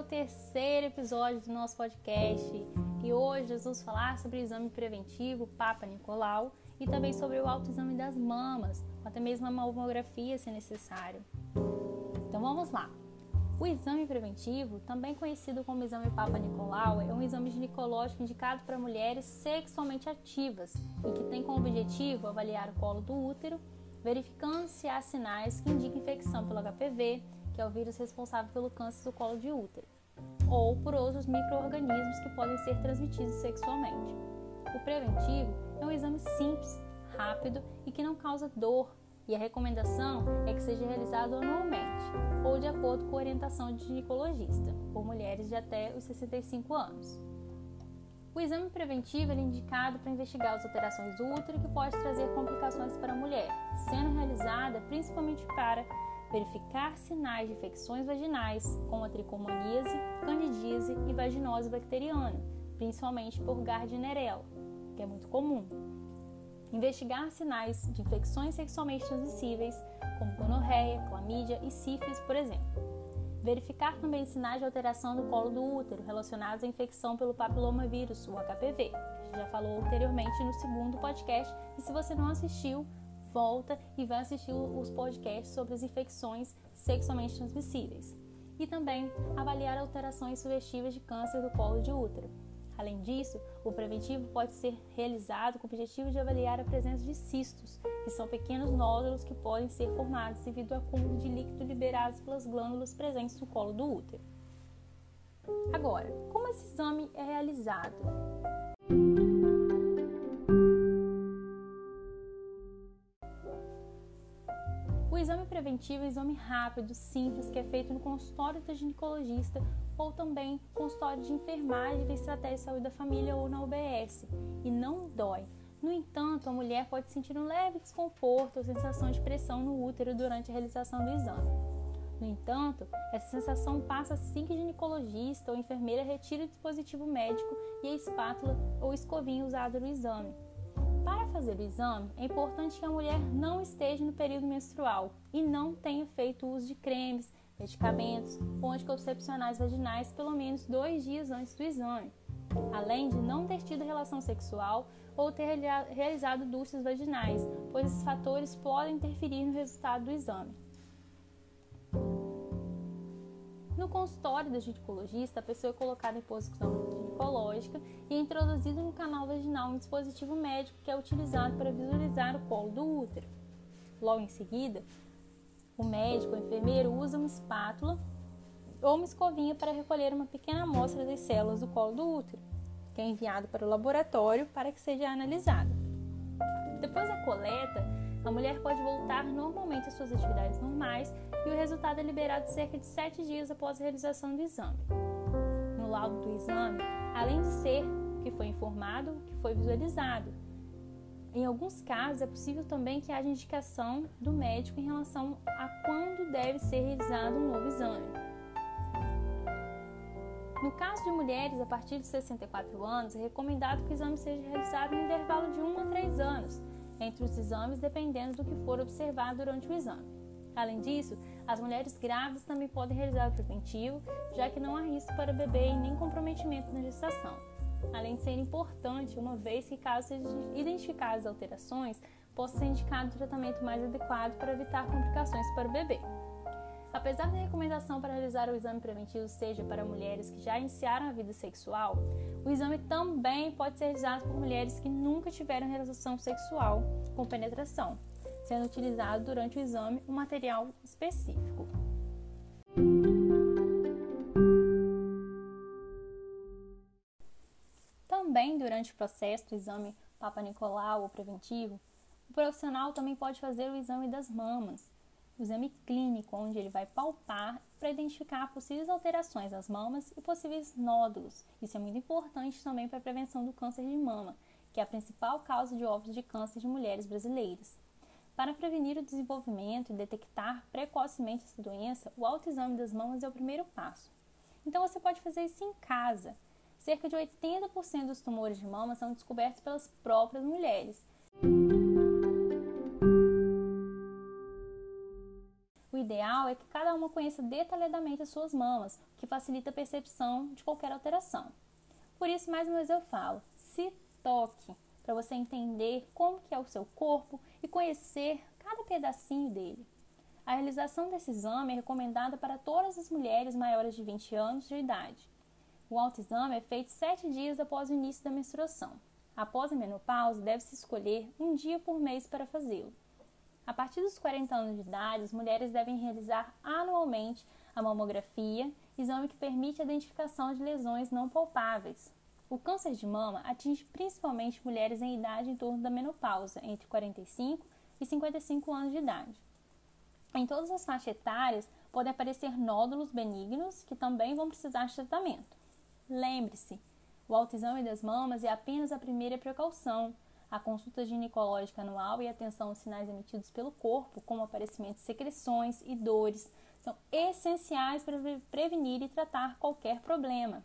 o terceiro episódio do nosso podcast e hoje nós vamos falar sobre o exame preventivo Papa Nicolau e também sobre o autoexame das mamas, ou até mesmo a mamografia se necessário. Então vamos lá. O exame preventivo, também conhecido como exame Papa Nicolau, é um exame ginecológico indicado para mulheres sexualmente ativas e que tem como objetivo avaliar o colo do útero, verificando se há sinais que indicam infecção pelo HPV, que é o vírus responsável pelo câncer do colo de útero, ou por outros micro-organismos que podem ser transmitidos sexualmente. O preventivo é um exame simples, rápido e que não causa dor, e a recomendação é que seja realizado anualmente ou de acordo com a orientação de ginecologista, por mulheres de até os 65 anos. O exame preventivo é indicado para investigar as alterações do útero que pode trazer complicações para a mulher, sendo realizada principalmente para verificar sinais de infecções vaginais, como a tricomoníase, candidíase e vaginose bacteriana, principalmente por Gardnerella, que é muito comum. Investigar sinais de infecções sexualmente transmissíveis, como gonorreia, clamídia e sífilis, por exemplo. Verificar também sinais de alteração do colo do útero relacionados à infecção pelo papilomavírus, o HPV. A gente já falou anteriormente no segundo podcast, e se você não assistiu, volta e vai assistir os podcasts sobre as infecções sexualmente transmissíveis. E também avaliar alterações sugestivas de câncer do colo de útero. Além disso, o preventivo pode ser realizado com o objetivo de avaliar a presença de cistos, que são pequenos nódulos que podem ser formados devido ao acúmulo de líquido liberados pelas glândulas presentes no colo do útero. Agora, como esse exame é realizado? Exame preventivo é um exame rápido, simples, que é feito no consultório do ginecologista ou também consultório de enfermagem da Estratégia de Saúde da Família ou na UBS, e não dói. No entanto, a mulher pode sentir um leve desconforto ou sensação de pressão no útero durante a realização do exame. No entanto, essa sensação passa assim que o ginecologista ou enfermeira retira o dispositivo médico e a espátula ou escovinha usada no exame. Para fazer o exame, é importante que a mulher não esteja no período menstrual e não tenha feito uso de cremes, medicamentos ou anticoncepcionais vaginais pelo menos dois dias antes do exame, além de não ter tido relação sexual ou ter realizado duchas vaginais, pois esses fatores podem interferir no resultado do exame. No consultório do ginecologista, a pessoa é colocada em posição ginecológica e é introduzido no canal vaginal um dispositivo médico que é utilizado para visualizar o colo do útero. Logo em seguida, o médico ou enfermeiro usa uma espátula ou uma escovinha para recolher uma pequena amostra das células do colo do útero, que é enviado para o laboratório para que seja analisada. Depois da coleta, a mulher pode voltar normalmente às suas atividades normais e o resultado é liberado cerca de 7 dias após a realização do exame. No laudo do exame, além de ser que foi informado, que foi visualizado. Em alguns casos, é possível também que haja indicação do médico em relação a quando deve ser realizado um novo exame. No caso de mulheres a partir de 64 anos, é recomendado que o exame seja realizado no intervalo de 1 a 3 anos, entre os exames, dependendo do que for observado durante o exame. Além disso, as mulheres grávidas também podem realizar o preventivo, já que não há risco para o bebê e nem comprometimento na gestação. Além de ser importante, uma vez que, caso sejam identificadas alterações, possa ser indicado o tratamento mais adequado para evitar complicações para o bebê. Apesar da recomendação para realizar o exame preventivo seja para mulheres que já iniciaram a vida sexual, o exame também pode ser realizado por mulheres que nunca tiveram relação sexual com penetração, sendo utilizado durante o exame um material específico. Também durante o processo do exame Papa Nicolau ou preventivo, o profissional também pode fazer o exame das mamas, o exame clínico, onde ele vai palpar para identificar possíveis alterações das mamas e possíveis nódulos. Isso é muito importante também para a prevenção do câncer de mama, que é a principal causa de óbitos de câncer de mulheres brasileiras. Para prevenir o desenvolvimento e detectar precocemente essa doença, o autoexame das mamas é o primeiro passo. Então você pode fazer isso em casa. Cerca de 80% dos tumores de mama são descobertos pelas próprias mulheres. ideal é que cada uma conheça detalhadamente as suas mamas, o que facilita a percepção de qualquer alteração. Por isso, mais uma vez eu falo, se toque, para você entender como que é o seu corpo e conhecer cada pedacinho dele. A realização desse exame é recomendada para todas as mulheres maiores de 20 anos de idade. O autoexame é feito sete dias após o início da menstruação. Após a menopausa, deve-se escolher um dia por mês para fazê-lo. A partir dos 40 anos de idade, as mulheres devem realizar anualmente a mamografia, exame que permite a identificação de lesões não palpáveis. O câncer de mama atinge principalmente mulheres em idade em torno da menopausa, entre 45 e 55 anos de idade. Em todas as faixas etárias podem aparecer nódulos benignos que também vão precisar de tratamento. Lembre-se, o autoexame das mamas é apenas a primeira precaução. A consulta ginecológica anual e atenção aos sinais emitidos pelo corpo, como aparecimento de secreções e dores, são essenciais para prevenir e tratar qualquer problema.